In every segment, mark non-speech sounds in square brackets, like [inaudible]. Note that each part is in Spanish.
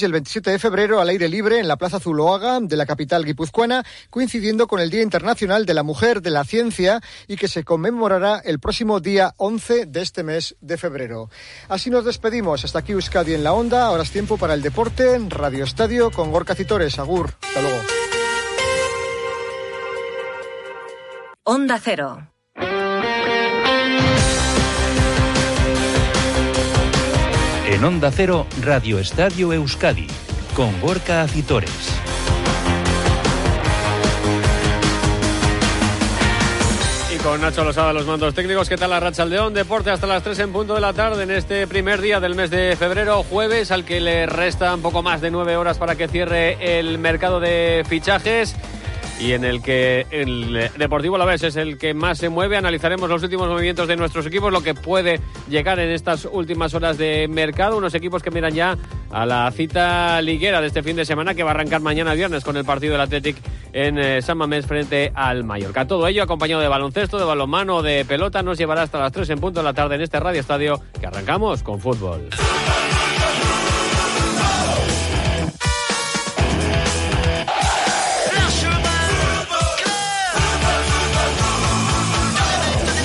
el 27 de febrero al aire libre en la Plaza Zuloaga de la capital guipuzcoana, coincidiendo con el Día Internacional de la Mujer de la Ciencia y que se conmemorará el próximo día 11 de este mes de febrero. Así nos despedimos. Hasta aquí Euskadi en la Onda. Ahora es tiempo para el deporte en Radio Estadio con Gorka Citores. Agur. Hasta luego. Onda Cero. En Onda Cero, Radio Estadio Euskadi, con Gorka Acitores. Y con Nacho Losada, los mandos técnicos. ¿Qué tal la Racha Aldeón? Deporte hasta las 3 en punto de la tarde en este primer día del mes de febrero, jueves, al que le resta un poco más de nueve horas para que cierre el mercado de fichajes y en el que el Deportivo la vez es el que más se mueve. Analizaremos los últimos movimientos de nuestros equipos, lo que puede llegar en estas últimas horas de mercado. Unos equipos que miran ya a la cita liguera de este fin de semana que va a arrancar mañana viernes con el partido del Athletic en eh, San Mamés frente al Mallorca. Todo ello acompañado de baloncesto, de balonmano, de pelota, nos llevará hasta las 3 en punto de la tarde en este Radio Estadio que arrancamos con fútbol.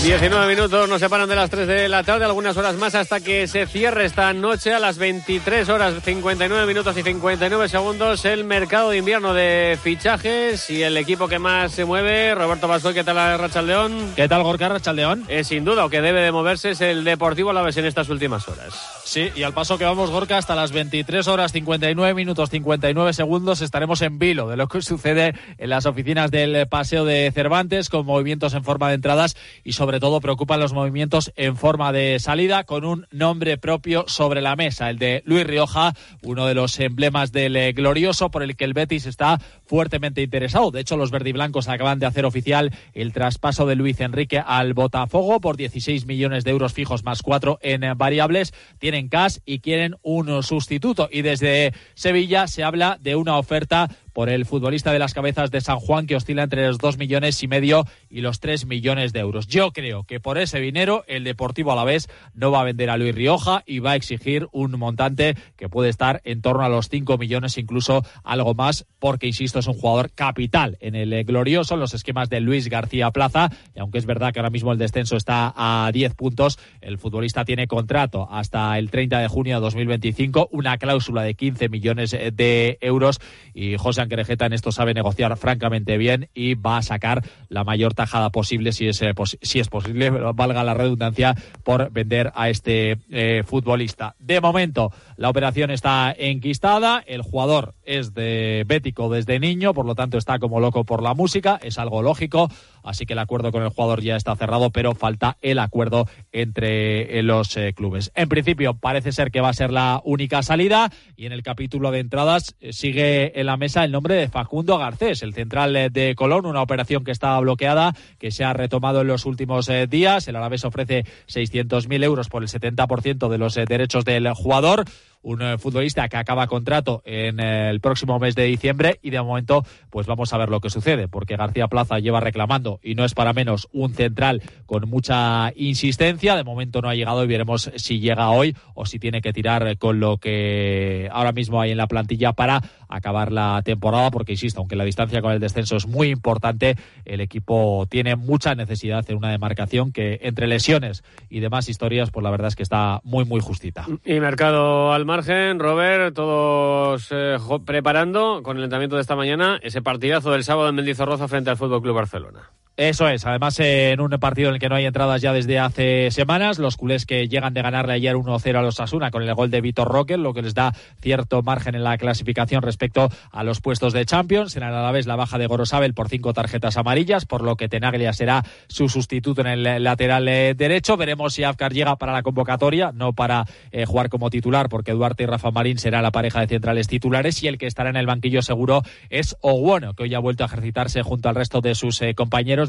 19 minutos nos separan de las 3 de la tarde, algunas horas más hasta que se cierre esta noche a las 23 horas 59 minutos y 59 segundos el mercado de invierno de fichajes y el equipo que más se mueve, Roberto Basol, ¿qué tal Rachaldeón? ¿Qué tal Gorka Rachaldeón? Eh, sin duda, o que debe de moverse es el Deportivo Alavés en estas últimas horas. Sí, y al paso que vamos Gorka hasta las 23 horas 59 minutos 59 segundos estaremos en vilo de lo que sucede en las oficinas del Paseo de Cervantes con movimientos en forma de entradas y sobre todo preocupan los movimientos en forma de salida con un nombre propio sobre la mesa, el de Luis Rioja, uno de los emblemas del eh, glorioso por el que el Betis está fuertemente interesado. De hecho, los verdiblancos acaban de hacer oficial el traspaso de Luis Enrique al Botafogo por 16 millones de euros fijos más cuatro en variables. Tienen cash y quieren un sustituto. Y desde Sevilla se habla de una oferta por el futbolista de las cabezas de San Juan que oscila entre los dos millones y medio y los tres millones de euros. Yo creo que por ese dinero el Deportivo Alavés no va a vender a Luis Rioja y va a exigir un montante que puede estar en torno a los cinco millones, incluso algo más, porque insisto, es un jugador capital en el glorioso, en los esquemas de Luis García Plaza, y aunque es verdad que ahora mismo el descenso está a 10 puntos, el futbolista tiene contrato hasta el 30 de junio de 2025, una cláusula de 15 millones de euros y José Querejeta en esto sabe negociar francamente bien y va a sacar la mayor tajada posible, si es, eh, si es posible, [laughs] valga la redundancia, por vender a este eh, futbolista. De momento, la operación está enquistada, el jugador es de bético desde niño, por lo tanto está como loco por la música, es algo lógico, así que el acuerdo con el jugador ya está cerrado, pero falta el acuerdo entre eh, los clubes. En principio, parece ser que va a ser la única salida y en el capítulo de entradas sigue en la mesa el nombre de Facundo Garcés, el central eh, de Colón, una operación que estaba bloqueada, que se ha retomado en los últimos eh, días. El Alavés ofrece 600.000 euros por el 70% de los eh, derechos del jugador un eh, futbolista que acaba contrato en el próximo mes de diciembre y de momento pues vamos a ver lo que sucede porque García Plaza lleva reclamando y no es para menos un central con mucha insistencia. De momento no ha llegado y veremos si llega hoy o si tiene que tirar con lo que ahora mismo hay en la plantilla para acabar la temporada porque insisto aunque la distancia con el descenso es muy importante el equipo tiene mucha necesidad en una demarcación que entre lesiones y demás historias pues la verdad es que está muy muy justita. Y mercado al margen, Robert, todos eh, preparando con el entrenamiento de esta mañana ese partidazo del sábado en Mendizorroza frente al Fútbol Club Barcelona. Eso es, además en un partido en el que no hay entradas ya desde hace semanas, los culés que llegan de ganarle ayer 1-0 a los Asuna con el gol de Vitor Roque, lo que les da cierto margen en la clasificación respecto a los puestos de Champions. En la vez la baja de Gorosabel por cinco tarjetas amarillas, por lo que Tenaglia será su sustituto en el lateral eh, derecho. Veremos si Afkar llega para la convocatoria, no para eh, jugar como titular, porque Duarte y Rafa Marín será la pareja de centrales titulares y el que estará en el banquillo seguro es Oguono, que hoy ha vuelto a ejercitarse junto al resto de sus eh,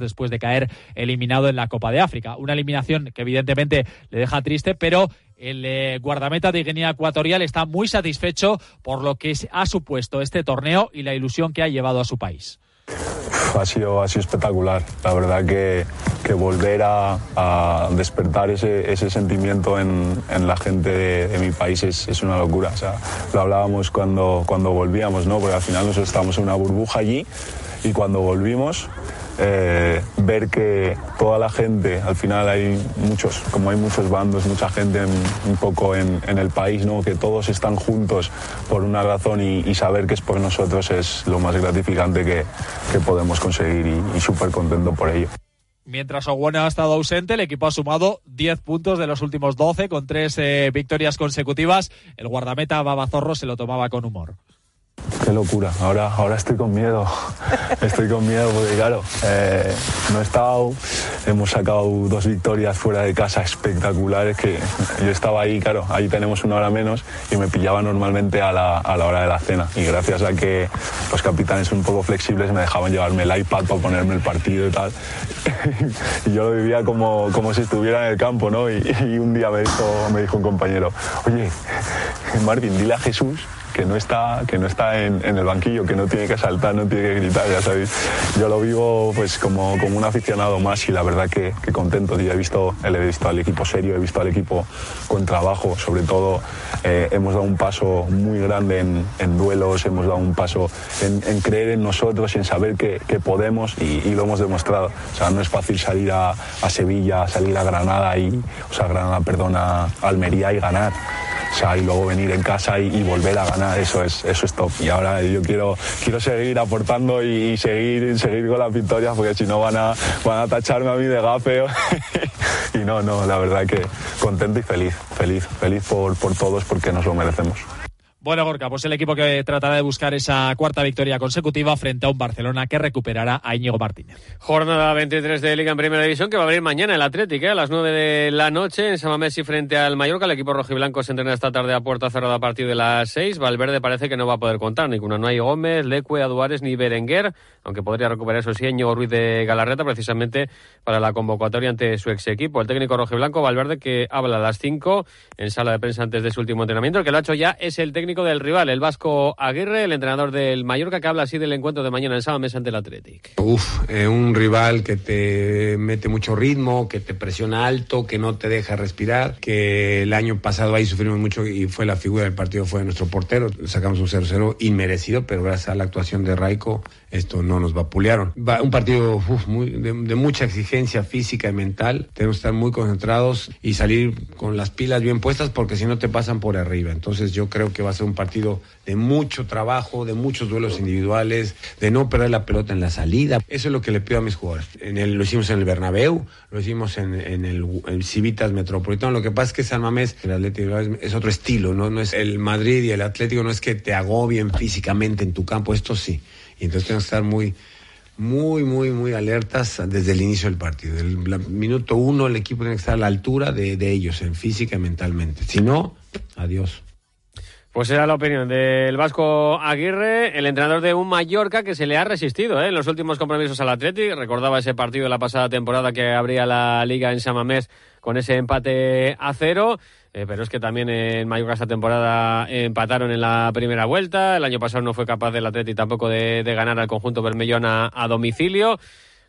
después de caer eliminado en la Copa de África. Una eliminación que evidentemente le deja triste, pero el eh, guardameta de Guinea Ecuatorial está muy satisfecho por lo que ha supuesto este torneo y la ilusión que ha llevado a su país. ha sido, ha sido espectacular. La verdad que, que volver a, a despertar ese, ese sentimiento en, en, la gente de, mi país es, es, una locura. O sea, lo hablábamos cuando, cuando volvíamos, ¿no? porque al final nosotros estábamos en una burbuja allí y cuando volvimos eh, ver que toda la gente, al final hay muchos, como hay muchos bandos, mucha gente un poco en, el país, ¿no? que todos están juntos por una razón y, saber que es por nosotros es lo más gratificante que, que podemos conseguir y, y súper contento por ello. Mientras Oguena ha estado ausente, el equipo ha sumado 10 puntos de los últimos 12 con tres eh, victorias consecutivas. El guardameta Babazorro se lo tomaba con humor. Qué locura, ahora, ahora estoy con miedo, [laughs] estoy con miedo porque claro, eh, no he estado, hemos sacado dos victorias fuera de casa espectaculares que yo estaba ahí, claro, ahí tenemos una hora menos y me pillaba normalmente a la, a la hora de la cena. Y gracias a que los capitanes son un poco flexibles me dejaban llevarme el iPad para ponerme el partido y tal. [laughs] Y yo lo vivía como, como si estuviera en el campo, ¿no? Y, y un día me dijo, me dijo un compañero, oye, Martín, dile a Jesús que no está, que no está en, el banquillo, que no tiene que saltar, no tiene que gritar, ya sabéis. Yo lo vivo pues como, como un aficionado más y la verdad que, que contento. He visto, he visto al equipo serio, he visto al equipo con trabajo, sobre todo eh, hemos dado un paso muy grande en, duelos, hemos dado un paso en, creer en nosotros, en saber que, podemos y, lo hemos demostrado. O sea, no es fácil salir a, Sevilla, salir a Granada y, o sea, Granada, perdón, a Almería y ganar. O sea, y luego venir en casa y, volver a ganar, eso es, eso es top. Y ahora yo quiero, quiero seguir aportando y, seguir, seguir con las victorias, porque si no van a, van a tacharme a mí de gafeo. [laughs] y no, no, la verdad que contento y feliz, feliz, feliz por, por todos porque nos lo merecemos. Bueno, Gorka, pues el equipo que tratará de buscar esa cuarta victoria consecutiva frente a un Barcelona que recuperará a Íñigo Martínez. Jornada 23 de Liga en Primera División que va a abrir mañana el Atlético ¿eh? a las 9 de la noche en Samamesi frente al Mallorca. El equipo rojiblanco se entrena esta tarde a puerta cerrada a partir de las 6. Valverde parece que no va a poder contar ni con Unai Gómez, Lecue, Aduares ni Berenguer, aunque podría recuperar eso sí Íñigo Ruiz de Galarreta precisamente para la convocatoria ante su ex equipo. El técnico rojiblanco Valverde que habla a las 5 en sala de prensa antes de su último entrenamiento. El que lo ha hecho ya es el técnico del rival, el vasco Aguirre, el entrenador del Mallorca, que habla así del encuentro de mañana en sábado mesa ante el Athletic. Uf, eh, un rival que te mete mucho ritmo, que te presiona alto, que no te deja respirar, que el año pasado ahí sufrimos mucho y fue la figura del partido, fue nuestro portero. Sacamos un 0-0 inmerecido, pero gracias a la actuación de Raico esto no nos vapulearon. Va, un partido muy, de, mucha exigencia física y mental. Tenemos que estar muy concentrados y salir con las pilas bien puestas porque si no te pasan por arriba. Entonces yo creo que va a ser un partido de mucho trabajo, de muchos duelos individuales, de no perder la pelota en la salida. Eso es lo que le pido a mis jugadores. En el, lo hicimos en el Bernabéu, lo hicimos en, en el, el, Civitas Metropolitano. Lo que pasa es que San Mamés, el Atlético es otro estilo, ¿no? no es el Madrid y el Atlético no es que te agobien físicamente en tu campo, esto sí. Y entonces tenemos que estar muy, muy, muy, muy alertas desde el inicio del partido. El, minuto uno el equipo tiene que estar a la altura de, de ellos, en física y mentalmente. Si no, adiós. Pues era la opinión del Vasco Aguirre, el entrenador de un Mallorca que se le ha resistido ¿eh? en los últimos compromisos al Atleti. Recordaba ese partido de la pasada temporada que abría la liga en Samamés con ese empate a cero. Eh, pero es que también en Mallorca esta temporada empataron en la primera vuelta. El año pasado no fue capaz del Atleti tampoco de, ganar al conjunto bermellón a, a domicilio.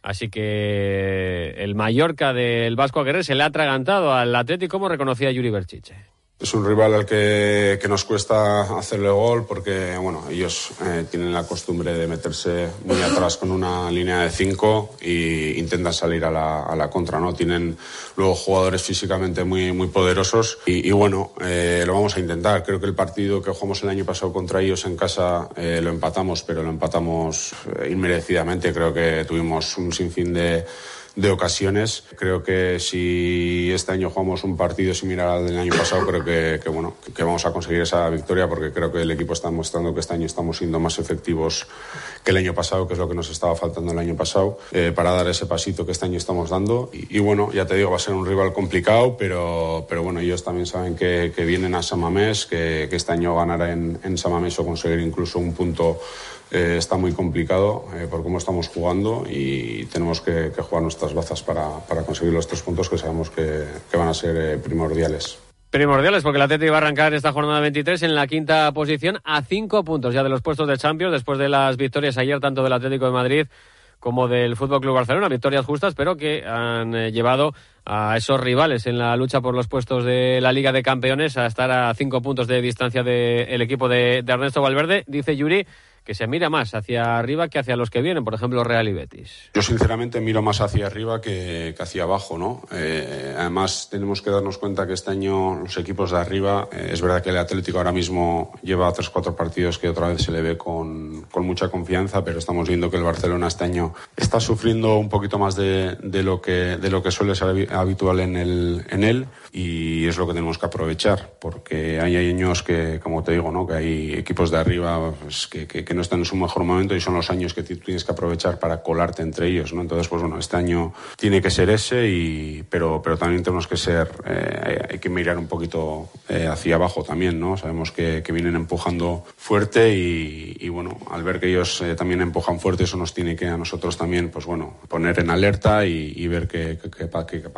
Así que el Mallorca del Vasco Aguirre se le ha atragantado al Atleti, como reconocía Yuri Berchiche. Es un rival al que, que, nos cuesta hacerle gol porque bueno, ellos eh, tienen la costumbre de meterse muy atrás con una línea de cinco e intentan salir a la, a la contra. ¿no? Tienen luego jugadores físicamente muy, muy poderosos y, y bueno, eh, lo vamos a intentar. Creo que el partido que jugamos el año pasado contra ellos en casa eh, lo empatamos, pero lo empatamos inmerecidamente. Creo que tuvimos un sinfín de de ocasiones. Creo que si este año jugamos un partido similar al del año pasado, creo que, que bueno, que vamos a conseguir esa victoria porque creo que el equipo está mostrando que este año estamos siendo más efectivos que el año pasado, que es lo que nos estaba faltando el año pasado, eh, para dar ese pasito que este año estamos dando. Y, y, bueno, ya te digo, va a ser un rival complicado, pero, pero bueno, ellos también saben que, que vienen a Samamés, que, que este año ganar en, en Samamés o conseguir incluso un punto eh, está muy complicado eh, por cómo estamos jugando y tenemos que, que jugar nuestras bazas para, para, conseguir los tres puntos que sabemos que, que van a ser eh, primordiales. Primordiales, porque el Atlético va a arrancar esta jornada 23 en la quinta posición a cinco puntos ya de los puestos de Champions, después de las victorias ayer tanto del Atlético de Madrid como del Fútbol Club Barcelona. Victorias justas, pero que han eh, llevado a esos rivales en la lucha por los puestos de la Liga de Campeones a estar a cinco puntos de distancia del equipo de, de Ernesto Valverde. Dice Yuri que se mira más hacia arriba que hacia los que vienen, por ejemplo Real y Betis. Yo sinceramente miro más hacia arriba que, que hacia abajo, ¿no? Eh, además tenemos que darnos cuenta que este año los equipos de arriba, eh, es verdad que el Atlético ahora mismo lleva tres cuatro partidos que otra vez se le ve con, con, mucha confianza, pero estamos viendo que el Barcelona este año está sufriendo un poquito más de, de lo que de lo que suele ser habitual en el en él y es lo que tenemos que aprovechar porque hay años que, como te digo, ¿no? Que hay equipos de arriba pues, que, que, no están en su mejor momento y son los años que tienes que aprovechar para colarte entre ellos, ¿no? Entonces, pues bueno, este año tiene que ser ese, y, pero, pero también tenemos que ser, eh, hay que mirar un poquito eh, hacia abajo también, ¿no? Sabemos que, vienen empujando fuerte y, bueno, al ver que ellos eh, también empujan fuerte, eso nos tiene que a nosotros también, pues bueno, poner en alerta y, ver que, que, que, que, que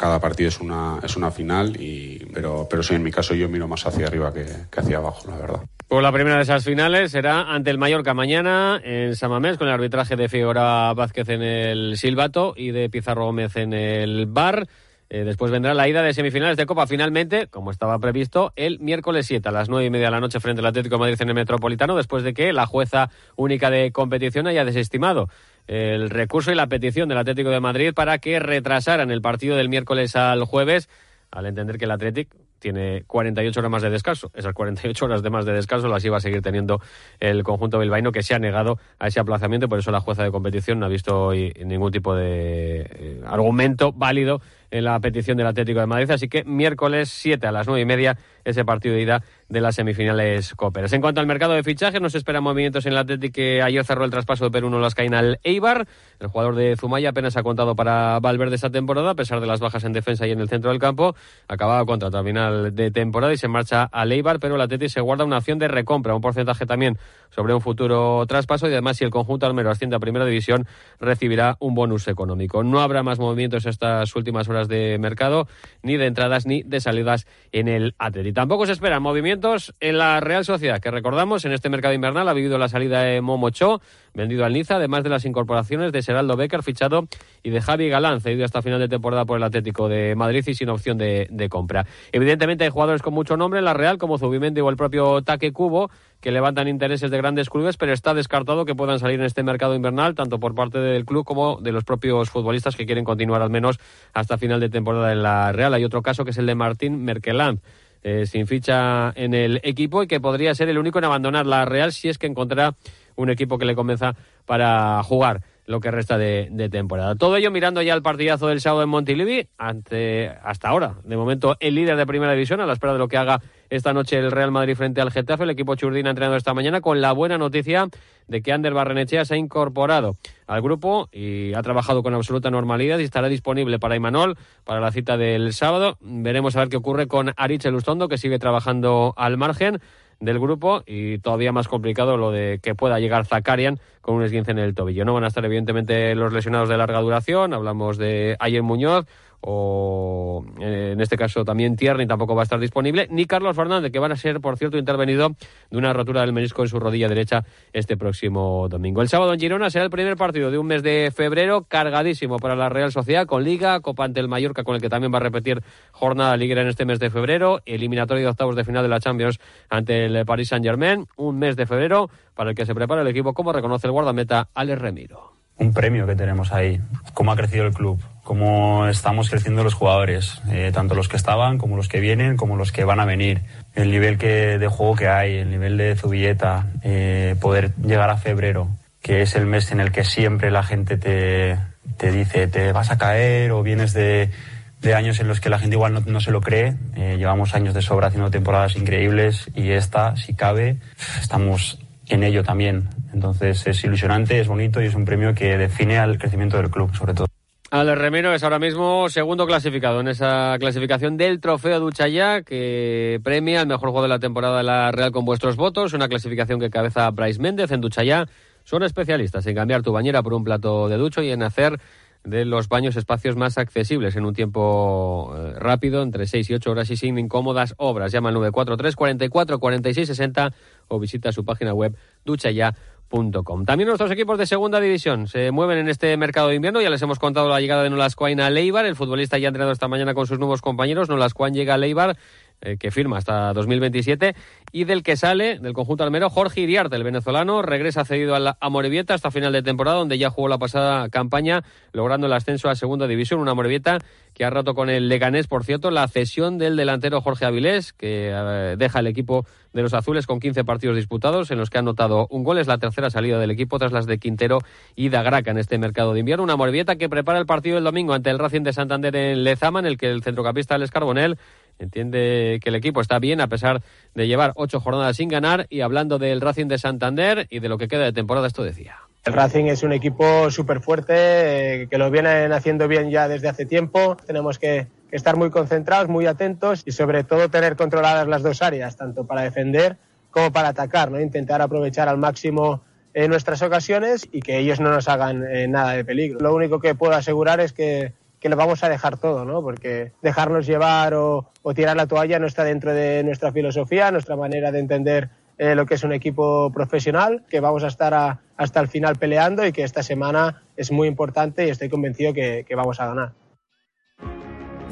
cada partido es una, es una final, y, pero, pero sí, en mi caso yo miro más hacia arriba que, hacia abajo, la verdad. Pues la primera de esas finales será ante el Mallorca mañana en Samamés, con el arbitraje de Figura Vázquez en el Silbato y de Pizarro Gómez en el Bar. Eh, después vendrá la ida de semifinales de Copa, finalmente, como estaba previsto, el miércoles 7 a las 9 y media de la noche frente al Atlético Madrid en el Metropolitano, después de que la jueza única de competición haya desestimado el recurso y la petición del Atlético de Madrid para que retrasaran el partido del miércoles al jueves, al entender que el Atlético tiene 48 horas más de descanso. Esas 48 horas de más de descanso las iba a seguir teniendo el conjunto bilbaíno que se ha negado a ese aplazamiento. Por eso la jueza de competición no ha visto hoy ningún tipo de eh, argumento válido en la petición del Atlético de Madrid. Así que miércoles 7 a las 9 y media ese partido de ida de las semifinales Coperas. En cuanto al mercado de fichajes, nos esperan movimientos en el Atlético que ayer cerró el traspaso de Perú las caína al Eibar. El jugador de Zumaya apenas ha contado para Valverde esta temporada, a pesar de las bajas en defensa y en el centro del campo. Acababa contrato a final de temporada y se marcha al Eibar, pero el Atlético se guarda una opción de recompra, un porcentaje también sobre un futuro traspaso y además si el conjunto almero asciende a primera división recibirá un bonus económico. No habrá más movimientos estas últimas horas de mercado, ni de entradas ni de salidas en el Atlético. Tampoco se esperan movimientos en la Real Sociedad, que recordamos en este mercado invernal ha vivido la salida de Momocho, vendido al Niza, además de las incorporaciones de Seraldo Becker, fichado, y de Javi Galán, cedido hasta final de temporada por el Atlético de Madrid y sin opción de, compra. Evidentemente hay jugadores con mucho nombre en la Real, como Zubimendi o el propio Taque Cubo, que levantan intereses de grandes clubes, pero está descartado que puedan salir en este mercado invernal, tanto por parte del club como de los propios futbolistas que quieren continuar al menos hasta final de temporada en la Real. Hay otro caso que es el de Martín Merkeland. Eh, sin ficha en el equipo y que podría ser el único en abandonar la Real si es que encontrará un equipo que le convenza para jugar lo que resta de, temporada. Todo ello mirando ya el partidazo del sábado en Montilivi, hasta ahora, de momento, el líder de primera división, a la espera de lo que haga esta noche el Real Madrid frente al Getafe. El equipo Churdín ha entrenado esta mañana con la buena noticia de que Ander Barrenechea se ha incorporado al grupo y ha trabajado con absoluta normalidad y estará disponible para Imanol para la cita del sábado. Veremos a ver qué ocurre con Arich Elustondo, que sigue trabajando al margen del grupo y todavía más complicado lo de que pueda llegar Zakarian con un esguince en el tobillo. No van a estar evidentemente los lesionados de larga duración, hablamos de Ayer Muñoz o en este caso también Tierney tampoco va a estar disponible, ni Carlos Fernández, que van a ser, por cierto, intervenido de una rotura del menisco en su rodilla derecha este próximo domingo. El sábado en Girona será el primer partido de un mes de febrero cargadísimo para la Real Sociedad con Liga, Copa ante el Mallorca, con el que también va a repetir jornada liguera en este mes de febrero, eliminatorio de octavos de final de la Champions ante el Paris Saint-Germain, un mes de febrero para el que se prepara el equipo, como reconoce el guardameta Alex Remiro un premio que tenemos ahí, cómo ha crecido el club, cómo estamos creciendo los jugadores, eh, tanto los que estaban como los que vienen, como los que van a venir, el nivel que, de juego que hay, el nivel de Zubilleta, eh, poder llegar a febrero, que es el mes en el que siempre la gente te, te dice te vas a caer o vienes de, de años en los que la gente igual no, no se lo cree. Eh, llevamos años de sobra haciendo temporadas increíbles y esta, si cabe, estamos en ello también. Entonces es ilusionante, es bonito y es un premio que define al crecimiento del club, sobre todo. Ale Remiro es ahora mismo segundo clasificado en esa clasificación del Trofeo Duchaya que premia al mejor juego de la temporada de la Real con vuestros votos. Una clasificación que cabeza Bryce Méndez en Duchaya. Son especialistas en cambiar tu bañera por un plato de ducho y en hacer de los baños espacios más accesibles en un tiempo eh, rápido, entre 6 y 8 horas y sin incómodas obras. Llama al 943 44 46 60 o visita su página web duchaya.com. También nuestros equipos de segunda división se mueven en este mercado de invierno. Ya les hemos contado la llegada de Nolascoain a Leibar. El futbolista ya ha entrenado esta mañana con sus nuevos compañeros. Nolascoain llega a Leibar eh, que firma hasta 2027, y del que sale del conjunto almero Jorge Iriarte, el venezolano, regresa cedido a, la, Amorebieta hasta final de temporada, donde ya jugó la pasada campaña, logrando el ascenso a segunda división, una Amorebieta que ha roto con el Leganés, por cierto, la cesión del delantero Jorge Avilés, que eh, deja el equipo de los azules con 15 partidos disputados, en los que ha anotado un gol, es la tercera salida del equipo tras las de Quintero y Dagraca en este mercado de invierno, una Amorebieta que prepara el partido el domingo ante el Racing de Santander en Lezama, en el que el centrocampista Alex Carbonel Entiende que el equipo está bien a pesar de llevar ocho jornadas sin ganar y hablando del Racing de Santander y de lo que queda de temporada, esto decía. El Racing es un equipo súper fuerte, eh, que lo vienen haciendo bien ya desde hace tiempo. Tenemos que, estar muy concentrados, muy atentos y sobre todo tener controladas las dos áreas, tanto para defender como para atacar, ¿no? intentar aprovechar al máximo en nuestras ocasiones y que ellos no nos hagan eh, nada de peligro. Lo único que puedo asegurar es que que lo vamos a dejar todo, ¿no? Porque dejarnos llevar o, tirar la toalla no está dentro de nuestra filosofía, nuestra manera de entender eh, lo que es un equipo profesional, que vamos a estar hasta el final peleando y que esta semana es muy importante y estoy convencido que, que vamos a ganar.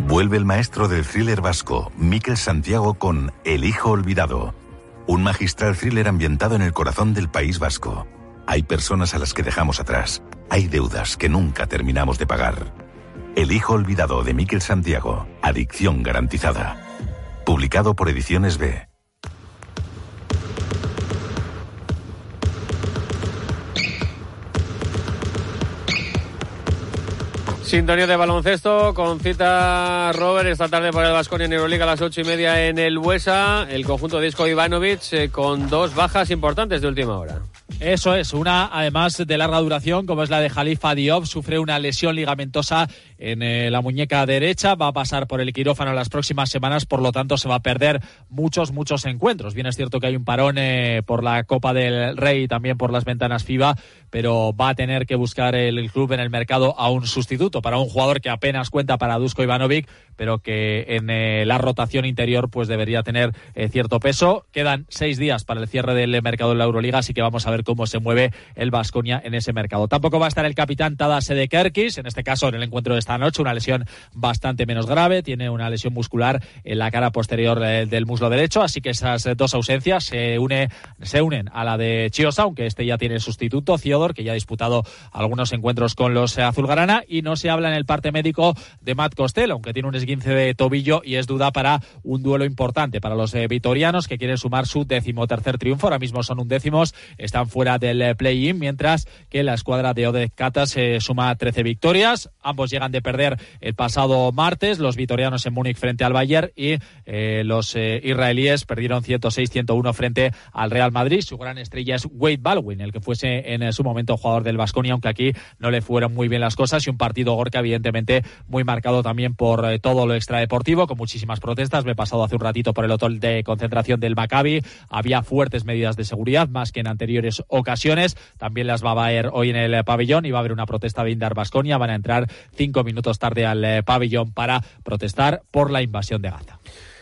Vuelve el maestro del thriller vasco, Miquel Santiago, con El Hijo Olvidado, un magistral thriller ambientado en el corazón del País Vasco. Hay personas a las que dejamos atrás, hay deudas que nunca terminamos de pagar. El hijo olvidado de Miquel Santiago. Adicción garantizada. Publicado por Ediciones B. Sintonía de baloncesto con cita Robert esta tarde para el Vasconia en Euroliga a las ocho y media en el Huesa. El conjunto Disco Ivanovic eh, con dos bajas importantes de última hora. Eso es, una además de larga duración, como es la de Jalifa Diop, sufre una lesión ligamentosa en eh, la muñeca derecha, va a pasar por el quirófano las próximas semanas, por lo tanto se va a perder muchos, muchos encuentros. Bien es cierto que hay un parón eh, por la Copa del Rey y también por las ventanas FIBA, pero va a tener que buscar el club en el mercado a un sustituto para un jugador que apenas cuenta para Dusko Ivanovic, pero que en eh, la rotación interior pues debería tener cierto peso. Quedan seis días para el cierre del mercado de la Euroliga, así que vamos a ver cómo se mueve el Vasconia en ese mercado. Tampoco va a estar el capitán Tadas de Kerkis, en este caso en el encuentro de esta noche, una lesión bastante menos grave, tiene una lesión muscular en la cara posterior eh, del muslo derecho, así que esas dos ausencias se, une, se unen a la de Chiosa, aunque este ya tiene sustituto, Ciodor, que ya ha disputado algunos encuentros con los azulgrana, y no se habla en el parte médico de Matt Costello, aunque tiene un esguince de tobillo y es duda para un duelo importante para los eh, vitorianos que quieren sumar su decimotercer triunfo, ahora mismo son undécimos, están fuera del eh, play-in, mientras que la escuadra de Ode Kata se suma 13 victorias. Ambos llegan de perder el pasado martes, los vitorianos en Múnich frente al Bayern y eh, los israelíes perdieron 106-101 frente al Real Madrid. Su gran estrella es Wade Baldwin, el que fuese en su momento jugador del Vasconia, aunque aquí no le fueron muy bien las cosas y un partido Gorka evidentemente muy marcado también por todo lo extradeportivo, con muchísimas protestas. Me he pasado hace un ratito por el hotel de concentración del Maccabi. Había fuertes medidas de seguridad, más que en anteriores ocasiones. También las va a haber hoy en el pabellón y va a haber una protesta de Indar Basconia. Van a entrar cinco minutos tarde al eh, pabellón para protestar por la invasión de Gaza.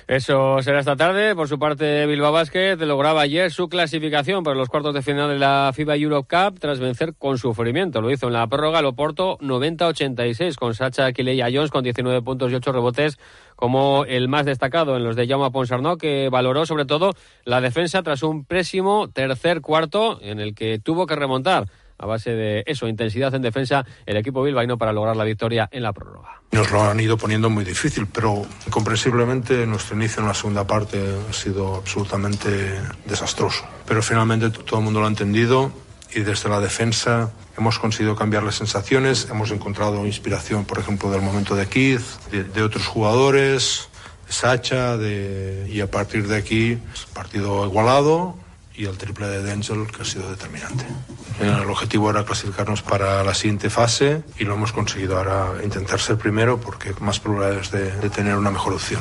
Eso será esta tarde. Por su parte, Bilbao Basket lograba ayer su clasificación para los cuartos de final de la FIBA Europe Cup tras vencer con sufrimiento. Lo hizo en la prórroga el Oporto 90-86 con Sacha Kileya Jones con 19 puntos y 8 rebotes como el más destacado en los de Jaume Ponsarnau, que valoró sobre todo la defensa tras un pésimo tercer cuarto en el que tuvo que remontar a base de eso, intensidad en defensa, el equipo bilbaíno para lograr la victoria en la prórroga. Nos lo han ido poniendo muy difícil, pero comprensiblemente nuestro inicio en la segunda parte ha sido absolutamente desastroso. Pero finalmente todo el mundo lo ha entendido y desde la defensa hemos conseguido cambiar las sensaciones, hemos encontrado inspiración, por ejemplo, del momento de Keith, de, otros jugadores, de Sacha, y a partir de aquí, partido igualado, y el triple de Denzel que ha sido determinante. El objetivo era clasificarnos para la siguiente fase y lo hemos conseguido. Ahora intentar ser primero porque más probabilidades de, de tener una mejor opción.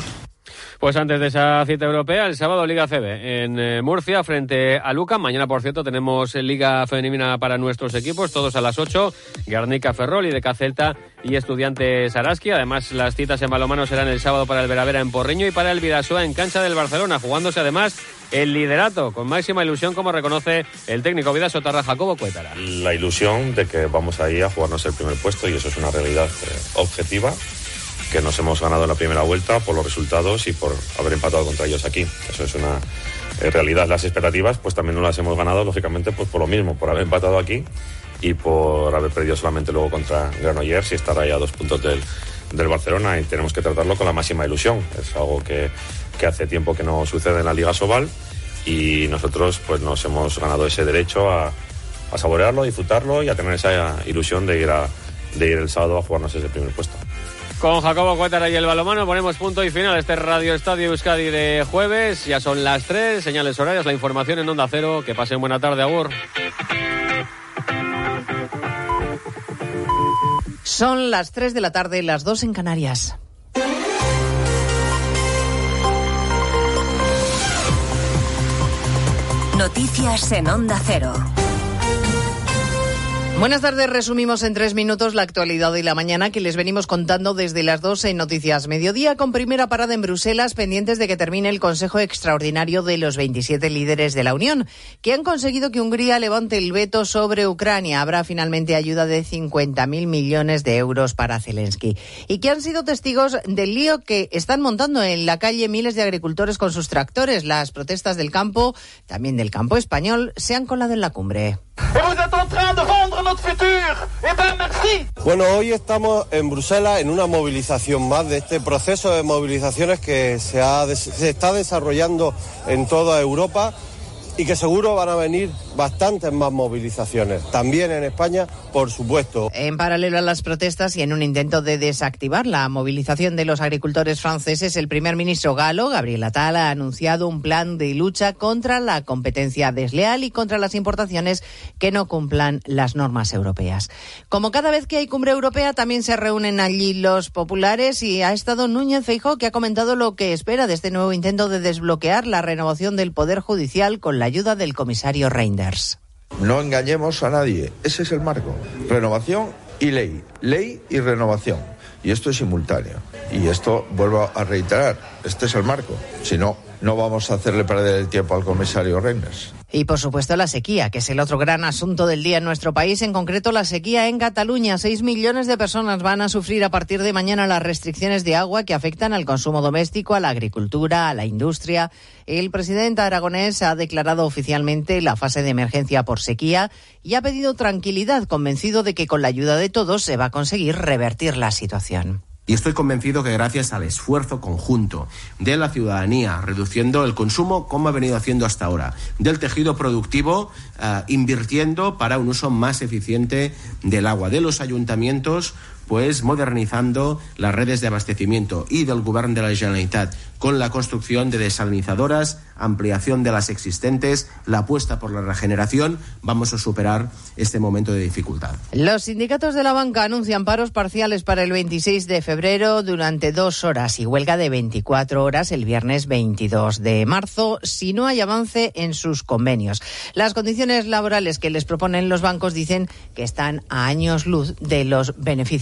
Pues antes de esa cita europea, el sábado Liga CB en eh, Murcia frente a Luca. Mañana, por cierto, tenemos Liga Femenina para nuestros equipos, todos a las 8. Guernica Ferrol y de Celta y Estudiantes Araski. Además, las citas en balomano serán el sábado para el Veravera en Porriño y para el Vidasoa en cancha del Barcelona, jugándose además el liderato con máxima ilusión, como reconoce el técnico Vidaso Tarra Jacobo Cuétara. La ilusión de que vamos ahí a jugarnos el primer puesto y eso es una realidad eh, objetiva que nos hemos ganado en la primera vuelta por los resultados y por haber empatado contra ellos aquí. Eso es una eh, realidad. Las expectativas pues también no las hemos ganado, lógicamente, pues por lo mismo, por haber empatado aquí y por haber perdido solamente luego contra Granollers y estar ahí a dos puntos del, del Barcelona y tenemos que tratarlo con la máxima ilusión. Es algo que, que hace tiempo que no sucede en la Liga Sobal y nosotros pues nos hemos ganado ese derecho a, saborearlo, a disfrutarlo y a tener esa ilusión de ir, a, de ir el sábado a jugarnos ese primer puesto. Con Jacobo Cuétara y el balomano ponemos punto y final a este Radio Estadio Euskadi de jueves. Ya son las tres, señales horarias, la información en Onda Cero. Que pasen buena tarde, Agur. Son las 3 de la tarde, las 2 en Canarias. Noticias en Onda Cero. Buenas tardes, resumimos en tres minutos la actualidad de la mañana que les venimos contando desde las 12 en Noticias Mediodía, con primera parada en Bruselas, pendientes de que termine el Consejo Extraordinario de los 27 líderes de la Unión, que han conseguido que Hungría levante el veto sobre Ucrania. Habrá finalmente ayuda de 50.000 millones de euros para Zelensky. Y que han sido testigos del lío que están montando en la calle miles de agricultores con sus tractores. Las protestas del campo, también del campo español, se han colado en la cumbre. Bueno, hoy estamos en Bruselas en una movilización más de este proceso de movilizaciones que se, se está desarrollando en toda Europa y que seguro van a venir bastantes más movilizaciones. También en España, por supuesto. En paralelo a las protestas y en un intento de desactivar la movilización de los agricultores franceses, el primer ministro galo, Gabriel Attal, ha anunciado un plan de lucha contra la competencia desleal y contra las importaciones que no cumplan las normas europeas. Como cada vez que hay cumbre europea, también se reúnen allí los populares y ha estado Núñez Feijóo, que ha comentado lo que espera de este nuevo intento de desbloquear la renovación del Poder Judicial con la ayuda del comisario Reinders. No engañemos a nadie, ese es el marco. Renovación y ley, ley y renovación. Y esto es simultáneo. Y esto, vuelvo a reiterar, este es el marco. Si no, no vamos a hacerle perder el tiempo al comisario Reinders. Y por supuesto la sequía, que es el otro gran asunto del día en nuestro país, en concreto la sequía en Cataluña. Seis millones de personas van a sufrir a partir de mañana las restricciones de agua que afectan al consumo doméstico, a la agricultura, a la industria. El presidente aragonés ha declarado oficialmente la fase de emergencia por sequía y ha pedido tranquilidad, convencido de que con la ayuda de todos se va a conseguir revertir la situación. Y estoy convencido que gracias al esfuerzo conjunto de la ciudadanía, reduciendo el consumo como ha venido haciendo hasta ahora, del tejido productivo, uh, invirtiendo para un uso más eficiente del agua, de los ayuntamientos, pues modernizando las redes de abastecimiento y del Gobierno de la Generalitat con la construcción de desalinizadoras, ampliación de las existentes, la apuesta por la regeneración, vamos a superar este momento de dificultad. Los sindicatos de la banca anuncian paros parciales para el 26 de febrero durante dos horas y huelga de 24 horas el viernes 22 de marzo si no hay avance en sus convenios. Las condiciones laborales que les proponen los bancos dicen que están a años luz de los beneficios